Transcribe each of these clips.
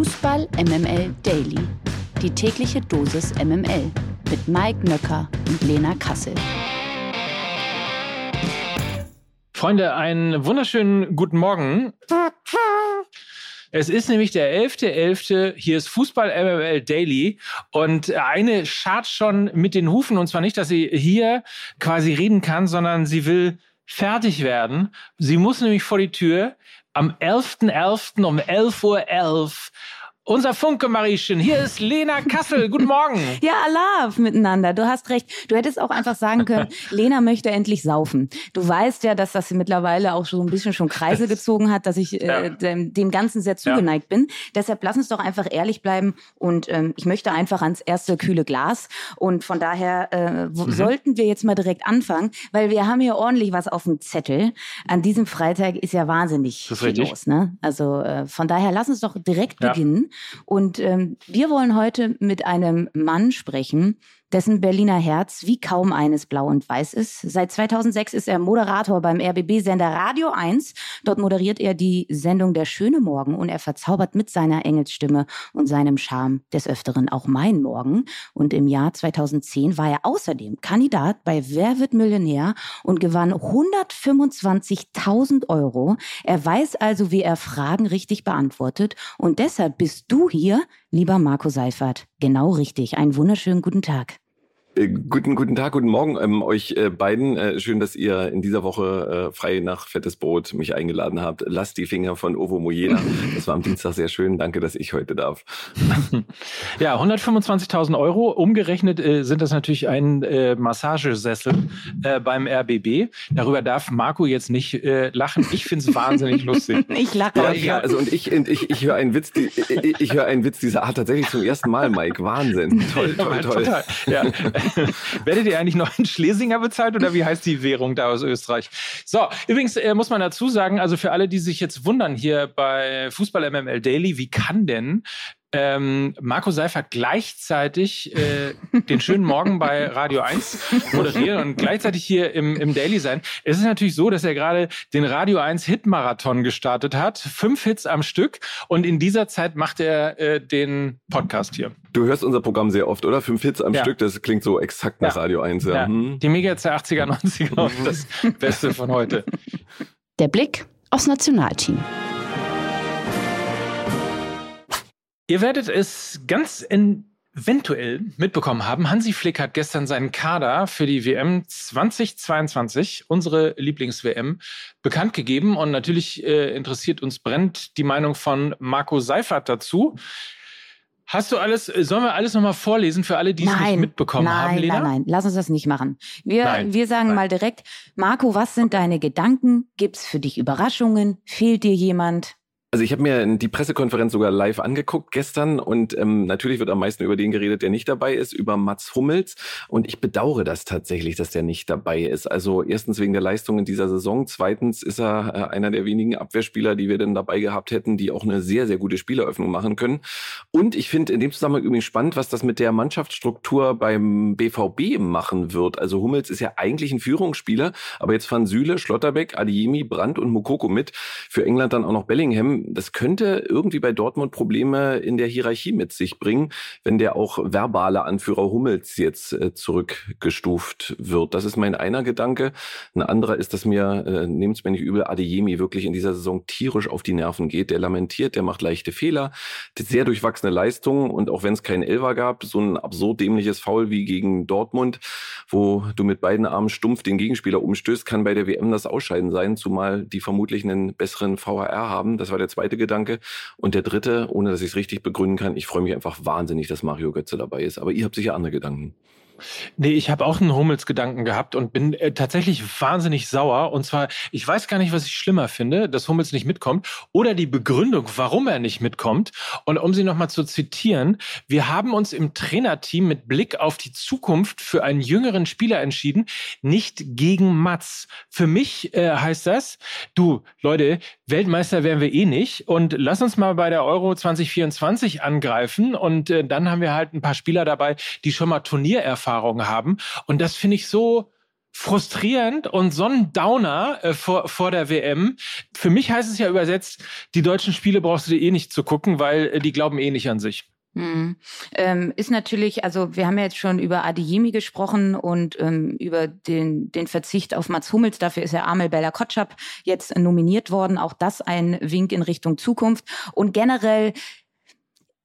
Fußball MML Daily. Die tägliche Dosis MML mit Mike Nöcker und Lena Kassel. Freunde, einen wunderschönen guten Morgen. Es ist nämlich der 11.11. .11. Hier ist Fußball MML Daily und eine schart schon mit den Hufen und zwar nicht, dass sie hier quasi reden kann, sondern sie will fertig werden. Sie muss nämlich vor die Tür am 11.11. .11. um 11.11 Uhr unser Funke Mariechen, hier ist Lena Kassel. Guten Morgen. Ja, Allah miteinander. Du hast recht. Du hättest auch einfach sagen können, Lena möchte endlich saufen. Du weißt ja, dass das mittlerweile auch so ein bisschen schon Kreise gezogen hat, dass ich äh, dem, dem, Ganzen sehr zugeneigt ja. bin. Deshalb lass uns doch einfach ehrlich bleiben und ähm, ich möchte einfach ans erste kühle Glas. Und von daher äh, mhm. sollten wir jetzt mal direkt anfangen, weil wir haben hier ordentlich was auf dem Zettel. An diesem Freitag ist ja wahnsinnig viel los. Ne? Also äh, von daher lass uns doch direkt ja. beginnen. Und ähm, wir wollen heute mit einem Mann sprechen, dessen Berliner Herz wie kaum eines blau und weiß ist. Seit 2006 ist er Moderator beim RBB-Sender Radio 1. Dort moderiert er die Sendung Der schöne Morgen und er verzaubert mit seiner Engelsstimme und seinem Charme des Öfteren auch mein Morgen. Und im Jahr 2010 war er außerdem Kandidat bei Wer wird Millionär und gewann 125.000 Euro. Er weiß also, wie er Fragen richtig beantwortet und deshalb bist du hier, lieber Marco Seifert. Genau richtig. Einen wunderschönen guten Tag. Äh, guten, guten Tag, guten Morgen ähm, euch äh, beiden. Äh, schön, dass ihr in dieser Woche äh, frei nach Fettes Brot mich eingeladen habt. Lasst die Finger von Ovo Mojena. Das war am Dienstag sehr schön. Danke, dass ich heute darf. Ja, 125.000 Euro. Umgerechnet äh, sind das natürlich ein äh, Massagesessel äh, beim RBB. Darüber darf Marco jetzt nicht äh, lachen. Ich finde es wahnsinnig lustig. Ich lache. Ja, ja, also und ich, ich, ich höre einen Witz, die, ich, ich höre einen Witz dieser Art tatsächlich zum ersten Mal, Mike. Wahnsinn. Toll, toll, toll. Total. Ja. Werdet ihr eigentlich noch in Schlesinger bezahlt oder wie heißt die Währung da aus Österreich? So, übrigens äh, muss man dazu sagen, also für alle, die sich jetzt wundern hier bei Fußball MML Daily, wie kann denn ähm, Marco Seifert gleichzeitig äh, den schönen Morgen bei Radio 1 moderieren und gleichzeitig hier im, im Daily sein. Es ist natürlich so, dass er gerade den Radio 1 Hitmarathon gestartet hat. Fünf Hits am Stück und in dieser Zeit macht er äh, den Podcast hier. Du hörst unser Programm sehr oft, oder? Fünf Hits am ja. Stück, das klingt so exakt nach ja. Radio 1. Ja. ja. Hm. Die Mega der 80er, 90er und das Beste von heute. Der Blick aufs Nationalteam. Ihr werdet es ganz eventuell mitbekommen haben. Hansi Flick hat gestern seinen Kader für die WM 2022, unsere Lieblings-WM, bekannt gegeben. Und natürlich äh, interessiert uns brennt die Meinung von Marco Seifert dazu. Hast du alles, sollen wir alles nochmal vorlesen für alle, die es nicht mitbekommen nein, haben, Lena? Nein, nein, lass uns das nicht machen. Wir, nein, wir sagen nein. mal direkt, Marco, was sind deine Gedanken? Gibt's für dich Überraschungen? Fehlt dir jemand? Also ich habe mir die Pressekonferenz sogar live angeguckt gestern und ähm, natürlich wird am meisten über den geredet, der nicht dabei ist, über Mats Hummels. Und ich bedauere das tatsächlich, dass der nicht dabei ist. Also erstens wegen der Leistung in dieser Saison, zweitens ist er äh, einer der wenigen Abwehrspieler, die wir denn dabei gehabt hätten, die auch eine sehr, sehr gute Spieleröffnung machen können. Und ich finde in dem Zusammenhang übrigens spannend, was das mit der Mannschaftsstruktur beim BVB machen wird. Also Hummels ist ja eigentlich ein Führungsspieler, aber jetzt fahren Süle, Schlotterbeck, Adiemi, Brandt und Mukoko mit. Für England dann auch noch Bellingham das könnte irgendwie bei Dortmund Probleme in der Hierarchie mit sich bringen, wenn der auch verbale Anführer Hummels jetzt äh, zurückgestuft wird. Das ist mein einer Gedanke. Ein anderer ist, dass mir, äh, nehmt es mir nicht übel, Adeyemi wirklich in dieser Saison tierisch auf die Nerven geht. Der lamentiert, der macht leichte Fehler, sehr durchwachsene Leistungen und auch wenn es keinen Elver gab, so ein absurd dämliches Foul wie gegen Dortmund, wo du mit beiden Armen stumpf den Gegenspieler umstößt, kann bei der WM das Ausscheiden sein, zumal die vermutlich einen besseren VHR haben. Das war der zweite Gedanke. Und der dritte, ohne dass ich es richtig begründen kann, ich freue mich einfach wahnsinnig, dass Mario Götze dabei ist. Aber ihr habt sicher andere Gedanken. Nee, ich habe auch einen Hummels-Gedanken gehabt und bin äh, tatsächlich wahnsinnig sauer. Und zwar, ich weiß gar nicht, was ich schlimmer finde, dass Hummels nicht mitkommt oder die Begründung, warum er nicht mitkommt. Und um sie nochmal zu zitieren, wir haben uns im Trainerteam mit Blick auf die Zukunft für einen jüngeren Spieler entschieden, nicht gegen Mats. Für mich äh, heißt das, du, Leute, Weltmeister wären wir eh nicht und lass uns mal bei der Euro 2024 angreifen und äh, dann haben wir halt ein paar Spieler dabei, die schon mal Turniererfahrung Erfahrung haben. Und das finde ich so frustrierend und so ein Downer äh, vor, vor der WM. Für mich heißt es ja übersetzt, die deutschen Spiele brauchst du dir eh nicht zu gucken, weil äh, die glauben eh nicht an sich. Mhm. Ähm, ist natürlich, also wir haben ja jetzt schon über Adeyemi gesprochen und ähm, über den, den Verzicht auf Mats Hummels. Dafür ist ja Amel Bella Kotschap jetzt nominiert worden. Auch das ein Wink in Richtung Zukunft. Und generell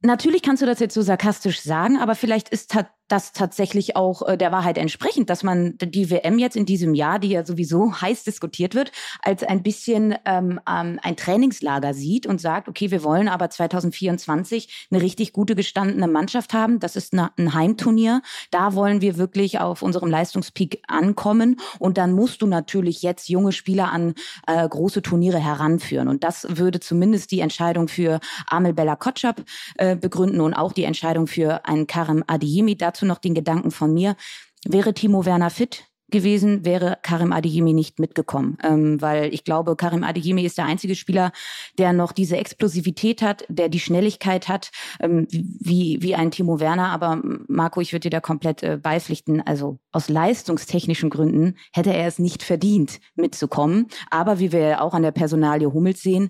Natürlich kannst du das jetzt so sarkastisch sagen, aber vielleicht ist das tatsächlich auch äh, der Wahrheit entsprechend, dass man die WM jetzt in diesem Jahr, die ja sowieso heiß diskutiert wird, als ein bisschen ähm, ähm, ein Trainingslager sieht und sagt, okay, wir wollen aber 2024 eine richtig gute gestandene Mannschaft haben. Das ist eine, ein Heimturnier. Da wollen wir wirklich auf unserem Leistungspeak ankommen. Und dann musst du natürlich jetzt junge Spieler an äh, große Turniere heranführen. Und das würde zumindest die Entscheidung für Amel Bella Kotschap äh, begründen und auch die Entscheidung für einen Karim Adeyemi dazu noch den Gedanken von mir. Wäre Timo Werner fit gewesen, wäre Karim Adeyemi nicht mitgekommen. Ähm, weil ich glaube, Karim Adeyemi ist der einzige Spieler, der noch diese Explosivität hat, der die Schnelligkeit hat, ähm, wie, wie ein Timo Werner. Aber Marco, ich würde dir da komplett äh, beipflichten. Also aus leistungstechnischen Gründen hätte er es nicht verdient, mitzukommen. Aber wie wir auch an der Personalie Hummels sehen,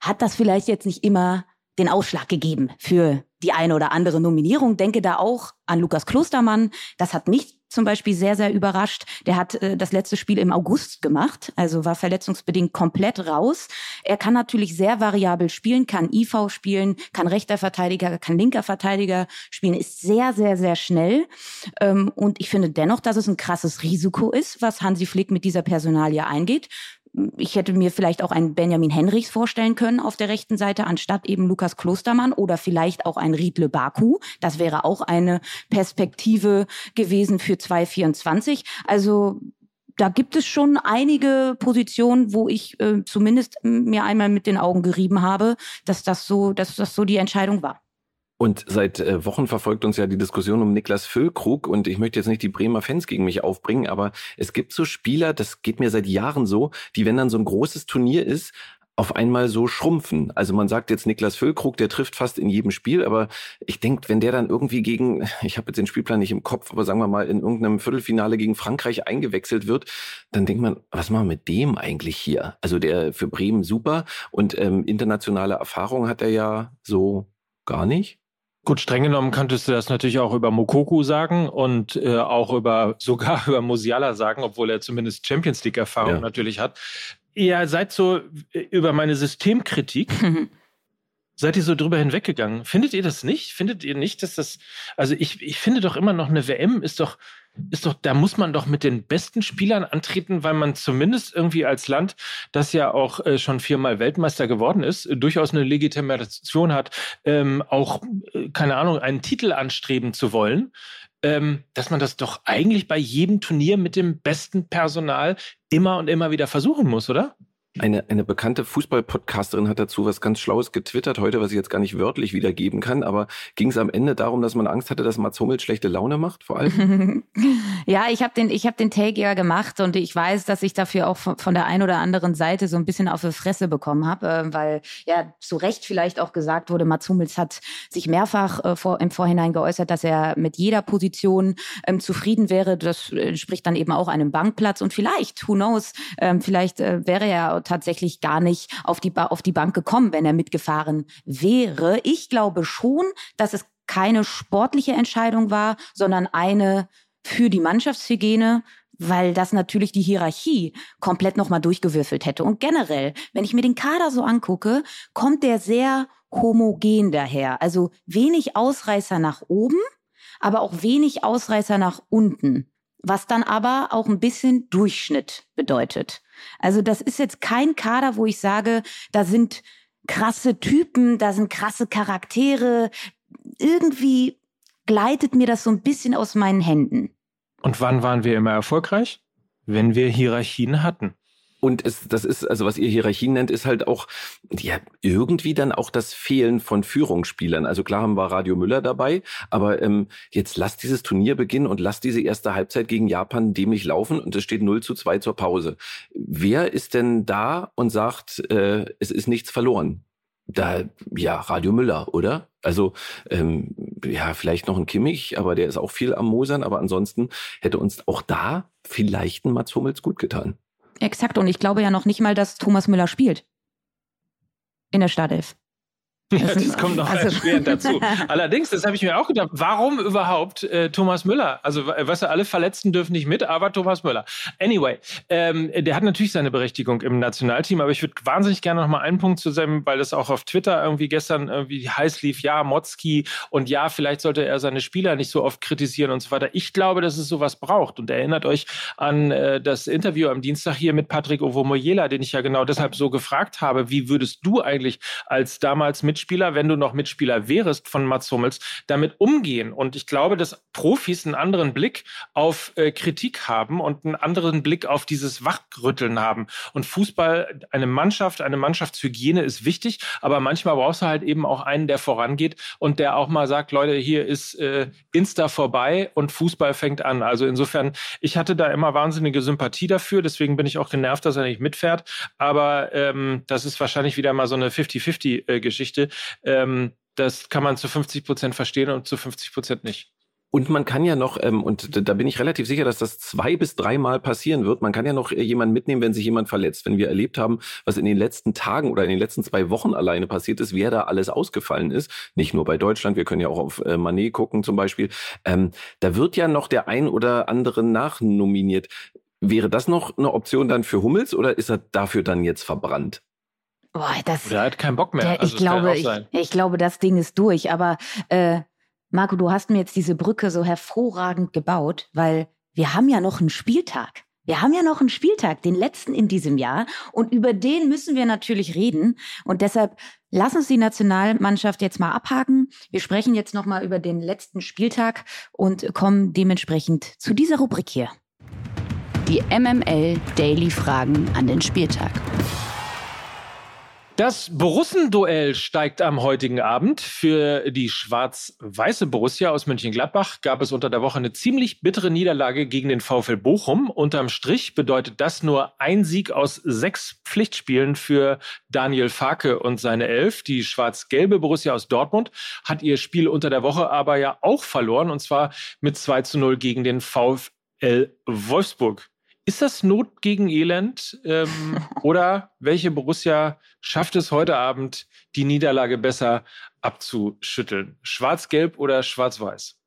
hat das vielleicht jetzt nicht immer den Ausschlag gegeben für die eine oder andere Nominierung. Denke da auch an Lukas Klostermann. Das hat mich zum Beispiel sehr, sehr überrascht. Der hat äh, das letzte Spiel im August gemacht, also war verletzungsbedingt komplett raus. Er kann natürlich sehr variabel spielen, kann IV spielen, kann rechter Verteidiger, kann linker Verteidiger spielen, ist sehr, sehr, sehr schnell. Ähm, und ich finde dennoch, dass es ein krasses Risiko ist, was Hansi Flick mit dieser Personalie eingeht ich hätte mir vielleicht auch einen Benjamin Henrichs vorstellen können auf der rechten Seite, anstatt eben Lukas Klostermann oder vielleicht auch ein Riedle Baku. Das wäre auch eine Perspektive gewesen für 2024. Also da gibt es schon einige Positionen, wo ich äh, zumindest mir einmal mit den Augen gerieben habe, dass das so, dass das so die Entscheidung war. Und seit äh, Wochen verfolgt uns ja die Diskussion um Niklas Füllkrug und ich möchte jetzt nicht die Bremer Fans gegen mich aufbringen, aber es gibt so Spieler, das geht mir seit Jahren so, die, wenn dann so ein großes Turnier ist, auf einmal so schrumpfen. Also man sagt jetzt Niklas Füllkrug, der trifft fast in jedem Spiel, aber ich denke, wenn der dann irgendwie gegen, ich habe jetzt den Spielplan nicht im Kopf, aber sagen wir mal in irgendeinem Viertelfinale gegen Frankreich eingewechselt wird, dann denkt man, was machen wir mit dem eigentlich hier? Also der für Bremen super und ähm, internationale Erfahrung hat er ja so gar nicht. Gut, streng genommen könntest du das natürlich auch über Mokoku sagen und äh, auch über sogar über Musiala sagen, obwohl er zumindest Champions League Erfahrung ja. natürlich hat. Ihr seid so äh, über meine Systemkritik seid ihr so drüber hinweggegangen. Findet ihr das nicht? Findet ihr nicht, dass das also ich ich finde doch immer noch eine WM ist doch ist doch, da muss man doch mit den besten Spielern antreten, weil man zumindest irgendwie als Land, das ja auch äh, schon viermal Weltmeister geworden ist, äh, durchaus eine Legitimation hat, ähm, auch, äh, keine Ahnung, einen Titel anstreben zu wollen. Ähm, dass man das doch eigentlich bei jedem Turnier mit dem besten Personal immer und immer wieder versuchen muss, oder? Eine, eine bekannte Fußball-Podcasterin hat dazu was ganz Schlaues getwittert heute, was ich jetzt gar nicht wörtlich wiedergeben kann, aber ging es am Ende darum, dass man Angst hatte, dass Mats Hummels schlechte Laune macht, vor allem? ja, ich habe den, ich hab den Take ja gemacht und ich weiß, dass ich dafür auch von, von der einen oder anderen Seite so ein bisschen auf die Fresse bekommen habe, äh, weil ja zu Recht vielleicht auch gesagt wurde, Mats Hummels hat sich mehrfach äh, vor, im Vorhinein geäußert, dass er mit jeder Position ähm, zufrieden wäre. Das entspricht dann eben auch einem Bankplatz und vielleicht, who knows, ähm, vielleicht äh, wäre er tatsächlich gar nicht auf die, ba auf die Bank gekommen, wenn er mitgefahren wäre. Ich glaube schon, dass es keine sportliche Entscheidung war, sondern eine für die Mannschaftshygiene, weil das natürlich die Hierarchie komplett nochmal durchgewürfelt hätte. Und generell, wenn ich mir den Kader so angucke, kommt der sehr homogen daher. Also wenig Ausreißer nach oben, aber auch wenig Ausreißer nach unten. Was dann aber auch ein bisschen Durchschnitt bedeutet. Also das ist jetzt kein Kader, wo ich sage, da sind krasse Typen, da sind krasse Charaktere. Irgendwie gleitet mir das so ein bisschen aus meinen Händen. Und wann waren wir immer erfolgreich? Wenn wir Hierarchien hatten. Und es, das ist, also was ihr Hierarchien nennt, ist halt auch, ja, irgendwie dann auch das Fehlen von Führungsspielern. Also klar haben wir Radio Müller dabei, aber ähm, jetzt lasst dieses Turnier beginnen und lasst diese erste Halbzeit gegen Japan dämlich laufen und es steht 0 zu 2 zur Pause. Wer ist denn da und sagt, äh, es ist nichts verloren? Da, ja, Radio Müller, oder? Also, ähm, ja, vielleicht noch ein Kimmich, aber der ist auch viel am Mosern. Aber ansonsten hätte uns auch da vielleicht ein Mats Hummels gut getan. Exakt. Und ich glaube ja noch nicht mal, dass Thomas Müller spielt. In der Startelf. Ja, das kommt noch also, erschwerend dazu. Allerdings, das habe ich mir auch gedacht, warum überhaupt äh, Thomas Müller? Also, weißt du, alle Verletzten dürfen nicht mit, aber Thomas Müller. Anyway, ähm, der hat natürlich seine Berechtigung im Nationalteam, aber ich würde wahnsinnig gerne noch mal einen Punkt zu zusammen, weil das auch auf Twitter irgendwie gestern irgendwie heiß lief, ja, Motzki und ja, vielleicht sollte er seine Spieler nicht so oft kritisieren und so weiter. Ich glaube, dass es sowas braucht und erinnert euch an äh, das Interview am Dienstag hier mit Patrick Ovomoyela, den ich ja genau deshalb so gefragt habe, wie würdest du eigentlich als damals mit Mitspieler, wenn du noch Mitspieler wärst von Mats Hummels, damit umgehen. Und ich glaube, dass Profis einen anderen Blick auf äh, Kritik haben und einen anderen Blick auf dieses Wachrütteln haben. Und Fußball, eine Mannschaft, eine Mannschaftshygiene ist wichtig, aber manchmal brauchst du halt eben auch einen, der vorangeht und der auch mal sagt, Leute, hier ist äh, Insta vorbei und Fußball fängt an. Also insofern, ich hatte da immer wahnsinnige Sympathie dafür, deswegen bin ich auch genervt, dass er nicht mitfährt. Aber ähm, das ist wahrscheinlich wieder mal so eine 50-50-Geschichte. Ähm, das kann man zu 50 Prozent verstehen und zu 50 Prozent nicht. Und man kann ja noch, ähm, und da bin ich relativ sicher, dass das zwei bis dreimal passieren wird, man kann ja noch äh, jemanden mitnehmen, wenn sich jemand verletzt. Wenn wir erlebt haben, was in den letzten Tagen oder in den letzten zwei Wochen alleine passiert ist, wer da alles ausgefallen ist, nicht nur bei Deutschland, wir können ja auch auf äh, Manet gucken zum Beispiel, ähm, da wird ja noch der ein oder andere nachnominiert. Wäre das noch eine Option dann für Hummels oder ist er dafür dann jetzt verbrannt? Boah, das, Oder er hat keinen Bock mehr. Der, also ich, glaube, ich, ich, glaube, das Ding ist durch. Aber äh, Marco, du hast mir jetzt diese Brücke so hervorragend gebaut, weil wir haben ja noch einen Spieltag. Wir haben ja noch einen Spieltag, den letzten in diesem Jahr. Und über den müssen wir natürlich reden. Und deshalb lass uns die Nationalmannschaft jetzt mal abhaken. Wir sprechen jetzt nochmal über den letzten Spieltag und kommen dementsprechend zu dieser Rubrik hier. Die MML Daily Fragen an den Spieltag. Das Borussen-Duell steigt am heutigen Abend. Für die schwarz-weiße Borussia aus Mönchengladbach gab es unter der Woche eine ziemlich bittere Niederlage gegen den VfL Bochum. Unterm Strich bedeutet das nur ein Sieg aus sechs Pflichtspielen für Daniel Farke und seine Elf. Die schwarz-gelbe Borussia aus Dortmund hat ihr Spiel unter der Woche aber ja auch verloren und zwar mit 2 zu 0 gegen den VfL Wolfsburg. Ist das Not gegen Elend? Ähm, oder welche Borussia schafft es heute Abend, die Niederlage besser abzuschütteln? Schwarz-Gelb oder Schwarz-Weiß?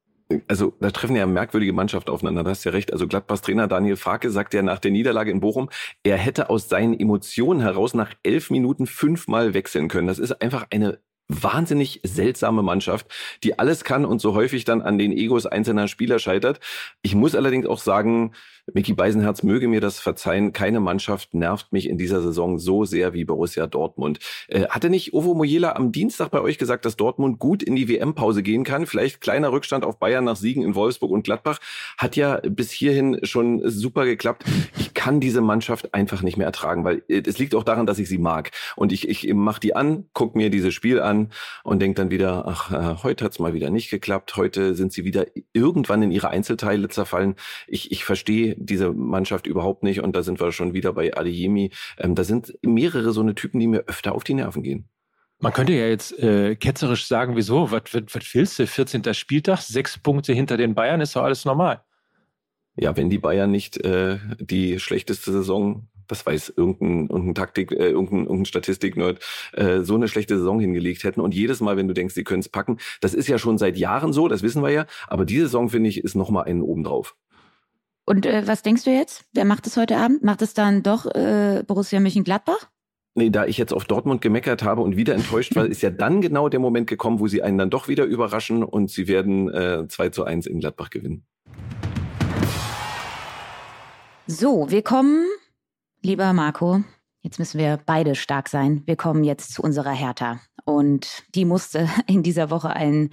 Also da treffen ja merkwürdige Mannschaften aufeinander, da hast ja recht. Also Gladbachs Trainer Daniel Farke sagt ja nach der Niederlage in Bochum, er hätte aus seinen Emotionen heraus nach elf Minuten fünfmal wechseln können. Das ist einfach eine wahnsinnig seltsame Mannschaft, die alles kann und so häufig dann an den Egos einzelner Spieler scheitert. Ich muss allerdings auch sagen, Micky Beisenherz möge mir das verzeihen. Keine Mannschaft nervt mich in dieser Saison so sehr wie Borussia Dortmund. Äh, hatte nicht Ovo Mojela am Dienstag bei euch gesagt, dass Dortmund gut in die WM-Pause gehen kann? Vielleicht kleiner Rückstand auf Bayern nach Siegen in Wolfsburg und Gladbach. Hat ja bis hierhin schon super geklappt. Ich kann diese Mannschaft einfach nicht mehr ertragen, weil äh, es liegt auch daran, dass ich sie mag. Und ich, ich mache die an, guck mir dieses Spiel an und denk dann wieder, ach, äh, heute hat's mal wieder nicht geklappt. Heute sind sie wieder irgendwann in ihre Einzelteile zerfallen. Ich, ich verstehe diese Mannschaft überhaupt nicht. Und da sind wir schon wieder bei Adeyemi. Ähm, da sind mehrere so eine Typen, die mir öfter auf die Nerven gehen. Man könnte ja jetzt äh, ketzerisch sagen, wieso, was, was, was willst du? 14. Spieltag, sechs Punkte hinter den Bayern, ist doch alles normal. Ja, wenn die Bayern nicht äh, die schlechteste Saison, das weiß irgendein, irgendein Taktik, äh, irgendein, irgendein Statistik-Nerd, äh, so eine schlechte Saison hingelegt hätten und jedes Mal, wenn du denkst, sie können es packen, das ist ja schon seit Jahren so, das wissen wir ja, aber diese Saison, finde ich, ist nochmal einen obendrauf. Und äh, was denkst du jetzt? Wer macht es heute Abend? Macht es dann doch äh, Borussia Mönchengladbach? Nee, da ich jetzt auf Dortmund gemeckert habe und wieder enttäuscht war, ist ja dann genau der Moment gekommen, wo sie einen dann doch wieder überraschen und sie werden äh, 2 zu 1 in Gladbach gewinnen. So, wir kommen, lieber Marco, jetzt müssen wir beide stark sein. Wir kommen jetzt zu unserer Hertha. Und die musste in dieser Woche einen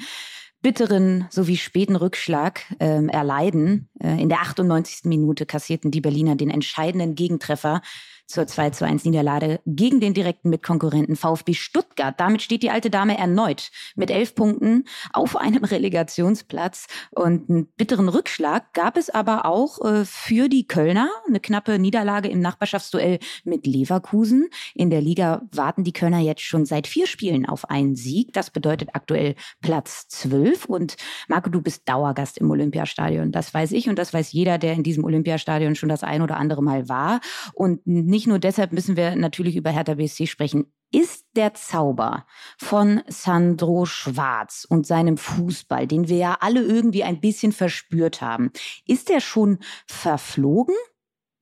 bitteren sowie späten Rückschlag ähm, erleiden. Äh, in der 98. Minute kassierten die Berliner den entscheidenden Gegentreffer zur 2 zu 1 Niederlage gegen den direkten Mitkonkurrenten VfB Stuttgart. Damit steht die alte Dame erneut mit elf Punkten auf einem Relegationsplatz. Und einen bitteren Rückschlag gab es aber auch äh, für die Kölner. Eine knappe Niederlage im Nachbarschaftsduell mit Leverkusen. In der Liga warten die Kölner jetzt schon seit vier Spielen auf einen Sieg. Das bedeutet aktuell Platz zwölf. Und Marco, du bist Dauergast im Olympiastadion. Das weiß ich und das weiß jeder, der in diesem Olympiastadion schon das ein oder andere Mal war. Und nicht nur deshalb müssen wir natürlich über Hertha BSC sprechen. Ist der Zauber von Sandro Schwarz und seinem Fußball, den wir ja alle irgendwie ein bisschen verspürt haben, ist der schon verflogen?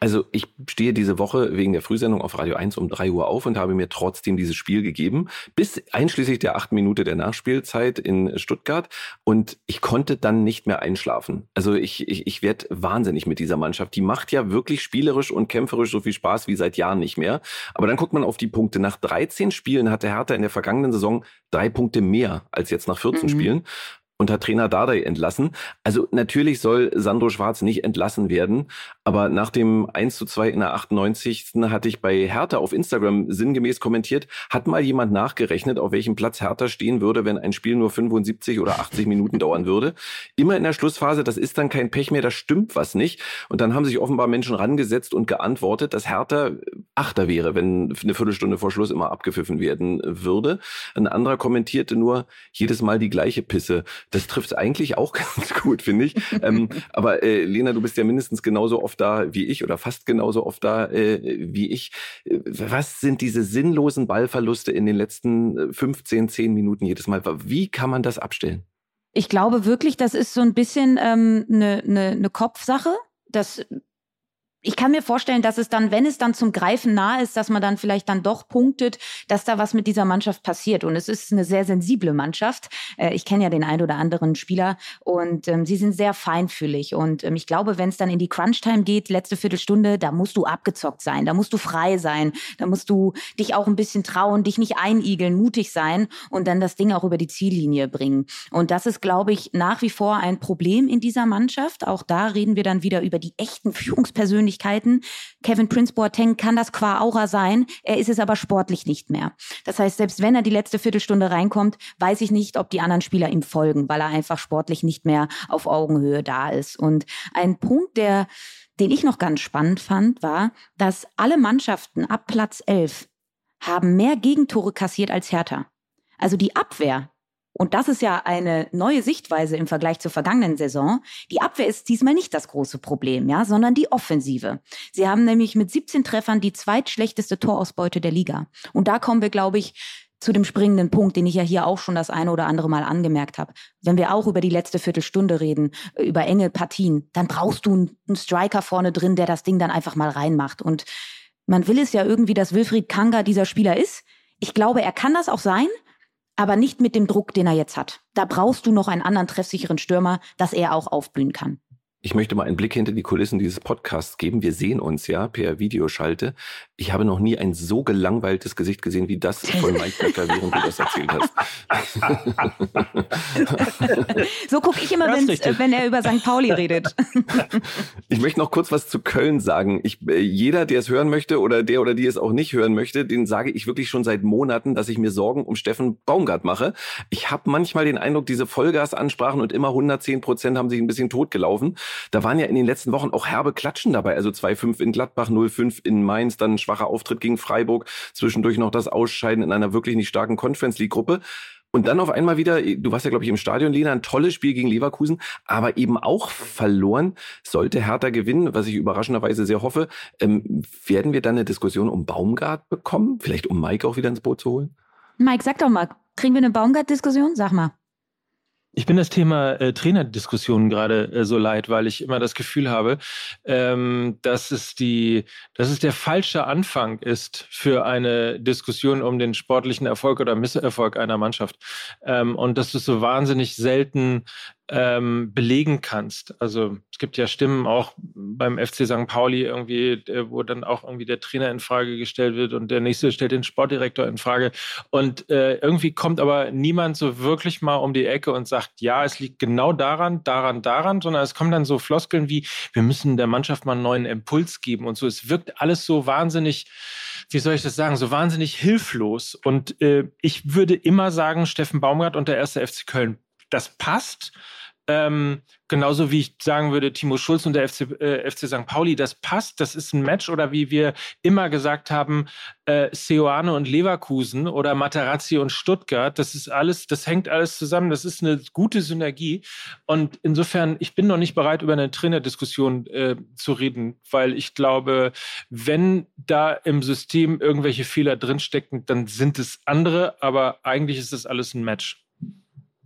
Also ich stehe diese Woche wegen der Frühsendung auf Radio 1 um 3 Uhr auf und habe mir trotzdem dieses Spiel gegeben, bis einschließlich der acht Minute der Nachspielzeit in Stuttgart. Und ich konnte dann nicht mehr einschlafen. Also ich, ich, ich werde wahnsinnig mit dieser Mannschaft. Die macht ja wirklich spielerisch und kämpferisch so viel Spaß wie seit Jahren nicht mehr. Aber dann guckt man auf die Punkte. Nach 13 Spielen hatte Hertha in der vergangenen Saison drei Punkte mehr als jetzt nach 14 mhm. Spielen und hat Trainer Dardai entlassen. Also natürlich soll Sandro Schwarz nicht entlassen werden, aber nach dem 1 zu 2 in der 98. hatte ich bei Hertha auf Instagram sinngemäß kommentiert, hat mal jemand nachgerechnet, auf welchem Platz Hertha stehen würde, wenn ein Spiel nur 75 oder 80 Minuten dauern würde. Immer in der Schlussphase, das ist dann kein Pech mehr, da stimmt was nicht. Und dann haben sich offenbar Menschen rangesetzt und geantwortet, dass Hertha Achter wäre, wenn eine Viertelstunde vor Schluss immer abgepfiffen werden würde. Ein anderer kommentierte nur jedes Mal die gleiche Pisse. Das trifft eigentlich auch ganz gut, finde ich. ähm, aber äh, Lena, du bist ja mindestens genauso oft da wie ich oder fast genauso oft da äh, wie ich. Was sind diese sinnlosen Ballverluste in den letzten 15, äh, 10 Minuten jedes Mal? Wie kann man das abstellen? Ich glaube wirklich, das ist so ein bisschen eine ähm, ne, ne, ne Kopfsache. Das ich kann mir vorstellen, dass es dann, wenn es dann zum Greifen nahe ist, dass man dann vielleicht dann doch punktet, dass da was mit dieser Mannschaft passiert. Und es ist eine sehr sensible Mannschaft. Äh, ich kenne ja den einen oder anderen Spieler und ähm, sie sind sehr feinfühlig. Und ähm, ich glaube, wenn es dann in die Crunch-Time geht, letzte Viertelstunde, da musst du abgezockt sein, da musst du frei sein, da musst du dich auch ein bisschen trauen, dich nicht einigeln, mutig sein und dann das Ding auch über die Ziellinie bringen. Und das ist, glaube ich, nach wie vor ein Problem in dieser Mannschaft. Auch da reden wir dann wieder über die echten Führungspersönlichkeiten Persönlichkeiten. Kevin Prince Boateng kann das qua Aura sein, er ist es aber sportlich nicht mehr. Das heißt, selbst wenn er die letzte Viertelstunde reinkommt, weiß ich nicht, ob die anderen Spieler ihm folgen, weil er einfach sportlich nicht mehr auf Augenhöhe da ist. Und ein Punkt, der den ich noch ganz spannend fand, war, dass alle Mannschaften ab Platz 11 haben mehr Gegentore kassiert als Hertha. Also die Abwehr und das ist ja eine neue Sichtweise im Vergleich zur vergangenen Saison. Die Abwehr ist diesmal nicht das große Problem, ja, sondern die Offensive. Sie haben nämlich mit 17 Treffern die zweitschlechteste Torausbeute der Liga. Und da kommen wir, glaube ich, zu dem springenden Punkt, den ich ja hier auch schon das eine oder andere Mal angemerkt habe. Wenn wir auch über die letzte Viertelstunde reden, über enge Partien, dann brauchst du einen Striker vorne drin, der das Ding dann einfach mal reinmacht. Und man will es ja irgendwie, dass Wilfried Kanga dieser Spieler ist. Ich glaube, er kann das auch sein aber nicht mit dem Druck, den er jetzt hat. Da brauchst du noch einen anderen treffsicheren Stürmer, dass er auch aufblühen kann. Ich möchte mal einen Blick hinter die Kulissen dieses Podcasts geben. Wir sehen uns ja per Videoschalte. Ich habe noch nie ein so gelangweiltes Gesicht gesehen wie das von Mike Becker, während du das erzählt hast. so gucke ich immer, wenn er über St. Pauli redet. ich möchte noch kurz was zu Köln sagen. Ich, äh, jeder, der es hören möchte oder der oder die es auch nicht hören möchte, den sage ich wirklich schon seit Monaten, dass ich mir Sorgen um Steffen Baumgart mache. Ich habe manchmal den Eindruck, diese Vollgasansprachen und immer 110 Prozent haben sich ein bisschen totgelaufen. Da waren ja in den letzten Wochen auch herbe Klatschen dabei. Also 2-5 in Gladbach, 0-5 in Mainz, dann ein schwacher Auftritt gegen Freiburg, zwischendurch noch das Ausscheiden in einer wirklich nicht starken Conference League Gruppe. Und dann auf einmal wieder, du warst ja, glaube ich, im Stadion, Lena, ein tolles Spiel gegen Leverkusen, aber eben auch verloren. Sollte Hertha gewinnen, was ich überraschenderweise sehr hoffe, ähm, werden wir dann eine Diskussion um Baumgart bekommen? Vielleicht um Mike auch wieder ins Boot zu holen? Mike, sag doch mal, kriegen wir eine Baumgart-Diskussion? Sag mal. Ich bin das Thema äh, Trainerdiskussionen gerade äh, so leid, weil ich immer das Gefühl habe, ähm, dass es die, dass es der falsche Anfang ist für eine Diskussion um den sportlichen Erfolg oder Misserfolg einer Mannschaft. Ähm, und dass es so wahnsinnig selten ähm, belegen kannst. Also es gibt ja Stimmen auch beim FC St. Pauli irgendwie, wo dann auch irgendwie der Trainer in Frage gestellt wird und der nächste stellt den Sportdirektor in Frage. Und äh, irgendwie kommt aber niemand so wirklich mal um die Ecke und sagt, ja, es liegt genau daran, daran, daran, sondern es kommen dann so Floskeln wie, wir müssen der Mannschaft mal einen neuen Impuls geben und so. Es wirkt alles so wahnsinnig wie soll ich das sagen, so wahnsinnig hilflos. Und äh, ich würde immer sagen, Steffen Baumgart und der erste FC Köln das passt. Ähm, genauso wie ich sagen würde, Timo Schulz und der FC, äh, FC St. Pauli, das passt, das ist ein Match. Oder wie wir immer gesagt haben, äh, Seoane und Leverkusen oder Materazzi und Stuttgart, das ist alles, das hängt alles zusammen, das ist eine gute Synergie. Und insofern, ich bin noch nicht bereit, über eine Trainerdiskussion äh, zu reden, weil ich glaube, wenn da im System irgendwelche Fehler drinstecken, dann sind es andere, aber eigentlich ist das alles ein Match.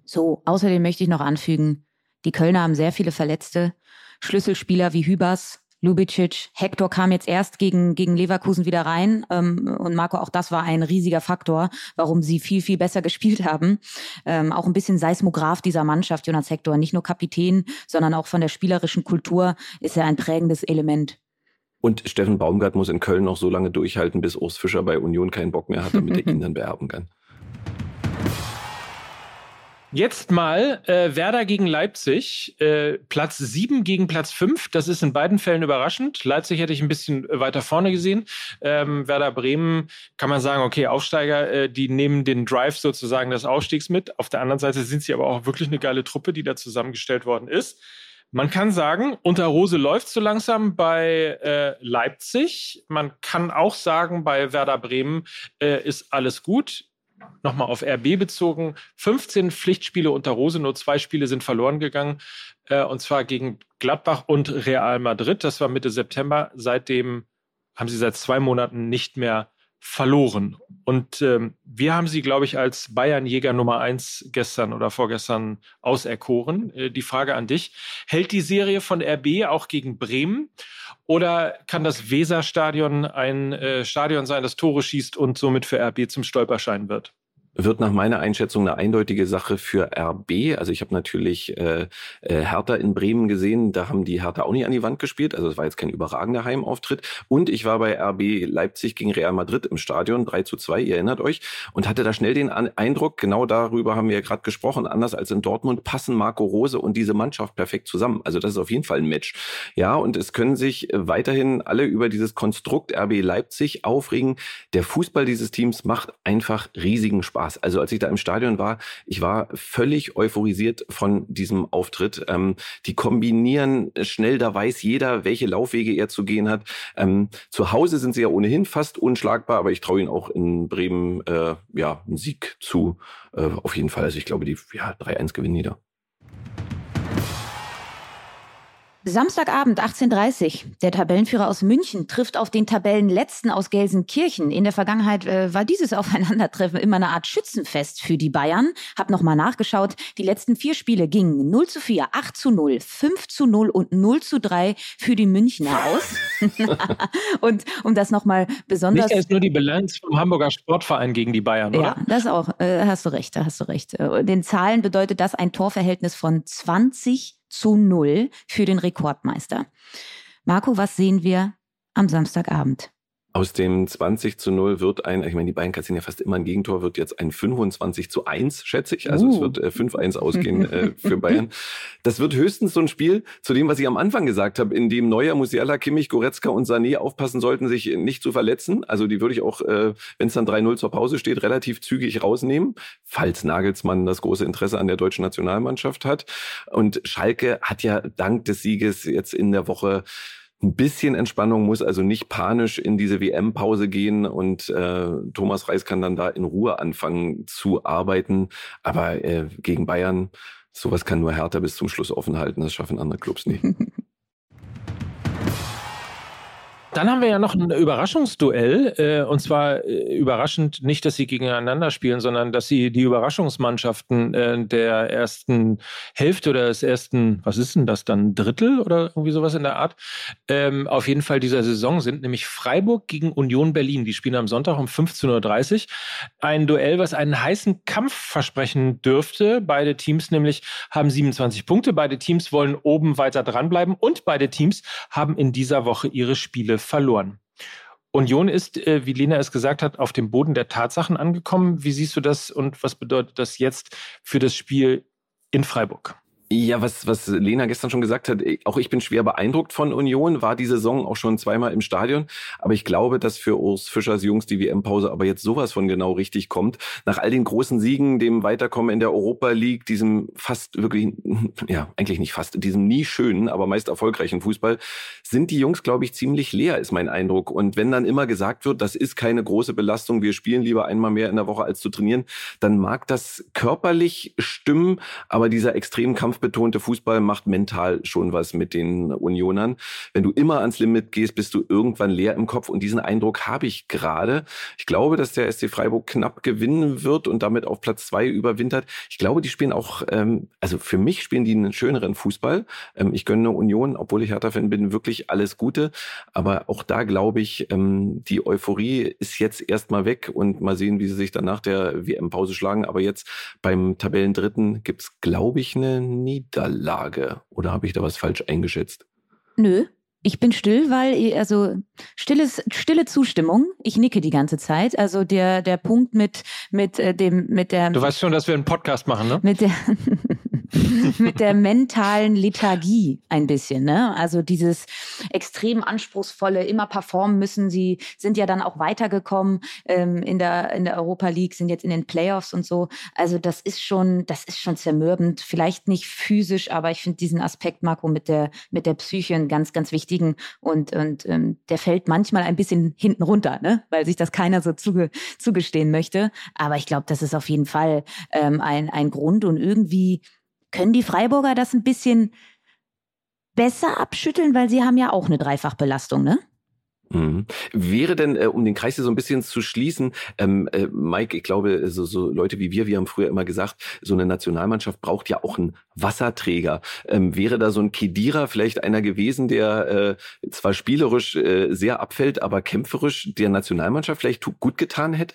So, außerdem möchte ich noch anfügen, die Kölner haben sehr viele Verletzte. Schlüsselspieler wie Hübers, Lubicic, Hector kam jetzt erst gegen, gegen Leverkusen wieder rein. Ähm, und Marco, auch das war ein riesiger Faktor, warum sie viel, viel besser gespielt haben. Ähm, auch ein bisschen Seismograph dieser Mannschaft, Jonas Hector. Nicht nur Kapitän, sondern auch von der spielerischen Kultur ist er ein prägendes Element. Und Steffen Baumgart muss in Köln noch so lange durchhalten, bis Urs Fischer bei Union keinen Bock mehr hat, damit er ihn dann beerben kann. Jetzt mal äh, Werder gegen Leipzig. Äh, Platz 7 gegen Platz 5. Das ist in beiden Fällen überraschend. Leipzig hätte ich ein bisschen weiter vorne gesehen. Ähm, Werder Bremen kann man sagen, okay, Aufsteiger, äh, die nehmen den Drive sozusagen des Aufstiegs mit. Auf der anderen Seite sind sie aber auch wirklich eine geile Truppe, die da zusammengestellt worden ist. Man kann sagen, unter Rose läuft so langsam bei äh, Leipzig. Man kann auch sagen, bei Werder Bremen äh, ist alles gut nochmal auf RB bezogen, 15 Pflichtspiele unter Rose, nur zwei Spiele sind verloren gegangen, äh, und zwar gegen Gladbach und Real Madrid. Das war Mitte September. Seitdem haben sie seit zwei Monaten nicht mehr verloren. Und ähm, wir haben sie, glaube ich, als Bayernjäger Nummer eins gestern oder vorgestern auserkoren. Äh, die Frage an dich. Hält die Serie von RB auch gegen Bremen? Oder kann das Weserstadion ein äh, Stadion sein, das Tore schießt und somit für RB zum Stolperschein wird? Wird nach meiner Einschätzung eine eindeutige Sache für RB. Also ich habe natürlich äh, äh, Hertha in Bremen gesehen, da haben die Hertha auch nicht an die Wand gespielt, also es war jetzt kein überragender Heimauftritt. Und ich war bei RB Leipzig gegen Real Madrid im Stadion, 3 zu 2, ihr erinnert euch, und hatte da schnell den Eindruck, genau darüber haben wir ja gerade gesprochen, anders als in Dortmund passen Marco Rose und diese Mannschaft perfekt zusammen. Also das ist auf jeden Fall ein Match. Ja, und es können sich weiterhin alle über dieses Konstrukt RB Leipzig aufregen. Der Fußball dieses Teams macht einfach riesigen Spaß. Spaß. Also als ich da im Stadion war, ich war völlig euphorisiert von diesem Auftritt. Ähm, die kombinieren schnell, da weiß jeder, welche Laufwege er zu gehen hat. Ähm, zu Hause sind sie ja ohnehin fast unschlagbar, aber ich traue ihnen auch in Bremen äh, ja einen Sieg zu. Äh, auf jeden Fall. Also ich glaube, die ja, 3-1 gewinnen die da. Samstagabend 18.30 Uhr. Der Tabellenführer aus München trifft auf den Tabellenletzten aus Gelsenkirchen. In der Vergangenheit äh, war dieses Aufeinandertreffen immer eine Art Schützenfest für die Bayern. Hab nochmal nachgeschaut. Die letzten vier Spiele gingen 0 zu 4, 8 zu 0, 5 zu 0 und 0 zu 3 für die Münchner aus. und um das nochmal besonders... Nicht erst nur die Bilanz vom Hamburger Sportverein gegen die Bayern, oder? Ja, das auch. Äh, hast du recht, hast du recht. Äh, den Zahlen bedeutet das ein Torverhältnis von 20 zu 0 für den Rekordmeister. Marco, was sehen wir am Samstagabend? Aus dem 20 zu 0 wird ein, ich meine, die Bayern kassieren ja fast immer ein Gegentor, wird jetzt ein 25 zu 1, schätze ich. Also uh. es wird äh, 5-1 ausgehen äh, für Bayern. Das wird höchstens so ein Spiel zu dem, was ich am Anfang gesagt habe, in dem Neuer, Musiala, Kimmich, Goretzka und Sané aufpassen sollten, sich nicht zu verletzen. Also die würde ich auch, äh, wenn es dann 3-0 zur Pause steht, relativ zügig rausnehmen, falls Nagelsmann das große Interesse an der deutschen Nationalmannschaft hat. Und Schalke hat ja dank des Sieges jetzt in der Woche ein bisschen Entspannung muss also nicht panisch in diese WM-Pause gehen und äh, Thomas Reis kann dann da in Ruhe anfangen zu arbeiten. Aber äh, gegen Bayern, sowas kann nur Hertha bis zum Schluss offen halten. Das schaffen andere Clubs nicht. Dann haben wir ja noch ein Überraschungsduell. Äh, und zwar äh, überraschend nicht, dass sie gegeneinander spielen, sondern dass sie die Überraschungsmannschaften äh, der ersten Hälfte oder des ersten, was ist denn das dann, Drittel oder irgendwie sowas in der Art, ähm, auf jeden Fall dieser Saison sind, nämlich Freiburg gegen Union Berlin. Die spielen am Sonntag um 15.30 Uhr. Ein Duell, was einen heißen Kampf versprechen dürfte. Beide Teams nämlich haben 27 Punkte. Beide Teams wollen oben weiter dranbleiben und beide Teams haben in dieser Woche ihre Spiele verloren. Union ist, äh, wie Lena es gesagt hat, auf dem Boden der Tatsachen angekommen. Wie siehst du das und was bedeutet das jetzt für das Spiel in Freiburg? Ja, was, was Lena gestern schon gesagt hat, auch ich bin schwer beeindruckt von Union, war die Saison auch schon zweimal im Stadion. Aber ich glaube, dass für Urs Fischers Jungs die WM-Pause aber jetzt sowas von genau richtig kommt. Nach all den großen Siegen, dem Weiterkommen in der Europa League, diesem fast wirklich, ja, eigentlich nicht fast, diesem nie schönen, aber meist erfolgreichen Fußball, sind die Jungs, glaube ich, ziemlich leer, ist mein Eindruck. Und wenn dann immer gesagt wird, das ist keine große Belastung, wir spielen lieber einmal mehr in der Woche als zu trainieren, dann mag das körperlich stimmen, aber dieser extremen Kampf kampfbetonte Fußball macht mental schon was mit den Unionern. Wenn du immer ans Limit gehst, bist du irgendwann leer im Kopf und diesen Eindruck habe ich gerade. Ich glaube, dass der SC Freiburg knapp gewinnen wird und damit auf Platz zwei überwintert. Ich glaube, die spielen auch, ähm, also für mich spielen die einen schöneren Fußball. Ähm, ich gönne Union, obwohl ich Hertha-Fan bin, wirklich alles Gute. Aber auch da glaube ich, ähm, die Euphorie ist jetzt erstmal weg und mal sehen, wie sie sich dann nach der WM-Pause schlagen. Aber jetzt beim Tabellendritten gibt's, glaube ich, eine Niederlage. Oder habe ich da was falsch eingeschätzt? Nö, ich bin still, weil, also stilles, stille Zustimmung. Ich nicke die ganze Zeit. Also der, der Punkt mit, mit äh, dem, mit der. Du weißt schon, dass wir einen Podcast machen, ne? Mit der, mit der mentalen Lethargie ein bisschen, ne? Also dieses extrem anspruchsvolle, immer performen müssen. Sie sind ja dann auch weitergekommen ähm, in der in der Europa League, sind jetzt in den Playoffs und so. Also das ist schon, das ist schon zermürbend. Vielleicht nicht physisch, aber ich finde diesen Aspekt Marco mit der mit der Psyche einen ganz ganz wichtigen und und ähm, der fällt manchmal ein bisschen hinten runter, ne? Weil sich das keiner so zuge zugestehen möchte. Aber ich glaube, das ist auf jeden Fall ähm, ein ein Grund und irgendwie können die Freiburger das ein bisschen besser abschütteln, weil sie haben ja auch eine Dreifachbelastung, ne? Mhm. Wäre denn, äh, um den Kreis hier so ein bisschen zu schließen, ähm, äh, Mike, ich glaube, so, so Leute wie wir, wir haben früher immer gesagt, so eine Nationalmannschaft braucht ja auch einen Wasserträger. Ähm, wäre da so ein Kedira vielleicht einer gewesen, der äh, zwar spielerisch äh, sehr abfällt, aber kämpferisch der Nationalmannschaft vielleicht gut getan hätte?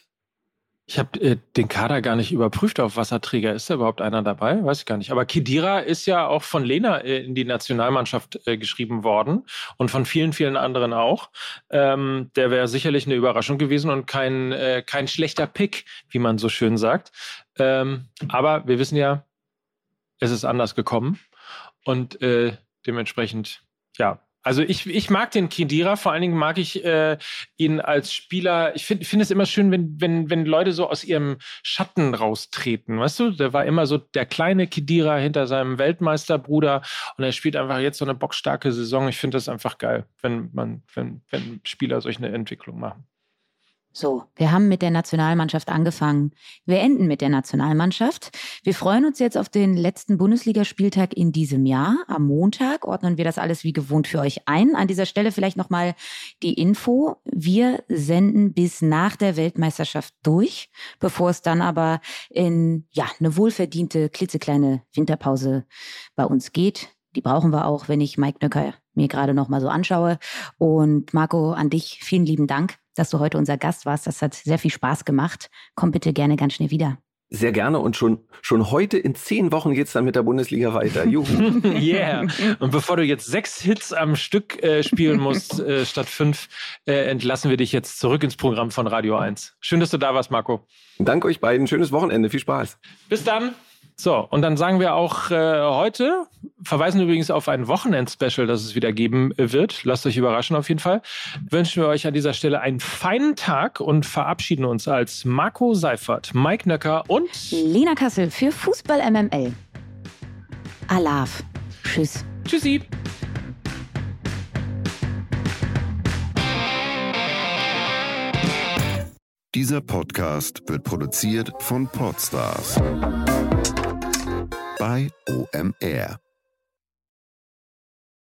Ich habe äh, den Kader gar nicht überprüft auf Wasserträger. Ist da überhaupt einer dabei? Weiß ich gar nicht. Aber Kedira ist ja auch von Lena äh, in die Nationalmannschaft äh, geschrieben worden und von vielen, vielen anderen auch. Ähm, der wäre sicherlich eine Überraschung gewesen und kein, äh, kein schlechter Pick, wie man so schön sagt. Ähm, aber wir wissen ja, es ist anders gekommen und äh, dementsprechend, ja, also ich, ich mag den Kindira, vor allen Dingen mag ich äh, ihn als Spieler. Ich finde finde es immer schön, wenn, wenn, wenn Leute so aus ihrem Schatten raustreten. Weißt du, der war immer so der kleine Kindira hinter seinem Weltmeisterbruder und er spielt einfach jetzt so eine bockstarke Saison. Ich finde das einfach geil, wenn man, wenn, wenn Spieler solch eine Entwicklung machen. So, wir haben mit der Nationalmannschaft angefangen. Wir enden mit der Nationalmannschaft. Wir freuen uns jetzt auf den letzten Bundesligaspieltag in diesem Jahr. Am Montag ordnen wir das alles wie gewohnt für euch ein. An dieser Stelle vielleicht nochmal die Info. Wir senden bis nach der Weltmeisterschaft durch, bevor es dann aber in, ja, eine wohlverdiente, klitzekleine Winterpause bei uns geht. Die brauchen wir auch, wenn ich Mike Nöcker mir gerade nochmal so anschaue. Und Marco, an dich vielen lieben Dank dass du heute unser Gast warst. Das hat sehr viel Spaß gemacht. Komm bitte gerne ganz schnell wieder. Sehr gerne und schon, schon heute in zehn Wochen geht es dann mit der Bundesliga weiter. Juhu. yeah. Und bevor du jetzt sechs Hits am Stück äh, spielen musst, äh, statt fünf, äh, entlassen wir dich jetzt zurück ins Programm von Radio 1. Schön, dass du da warst, Marco. Danke euch beiden. Schönes Wochenende. Viel Spaß. Bis dann. So, und dann sagen wir auch äh, heute, verweisen übrigens auf ein Wochenend-Special, das es wieder geben wird. Lasst euch überraschen auf jeden Fall. Wünschen wir euch an dieser Stelle einen feinen Tag und verabschieden uns als Marco Seifert, Mike Nöcker und Lena Kassel für Fußball MML. Alaf. Tschüss. Tschüssi. Dieser Podcast wird produziert von Podstars bei OMR.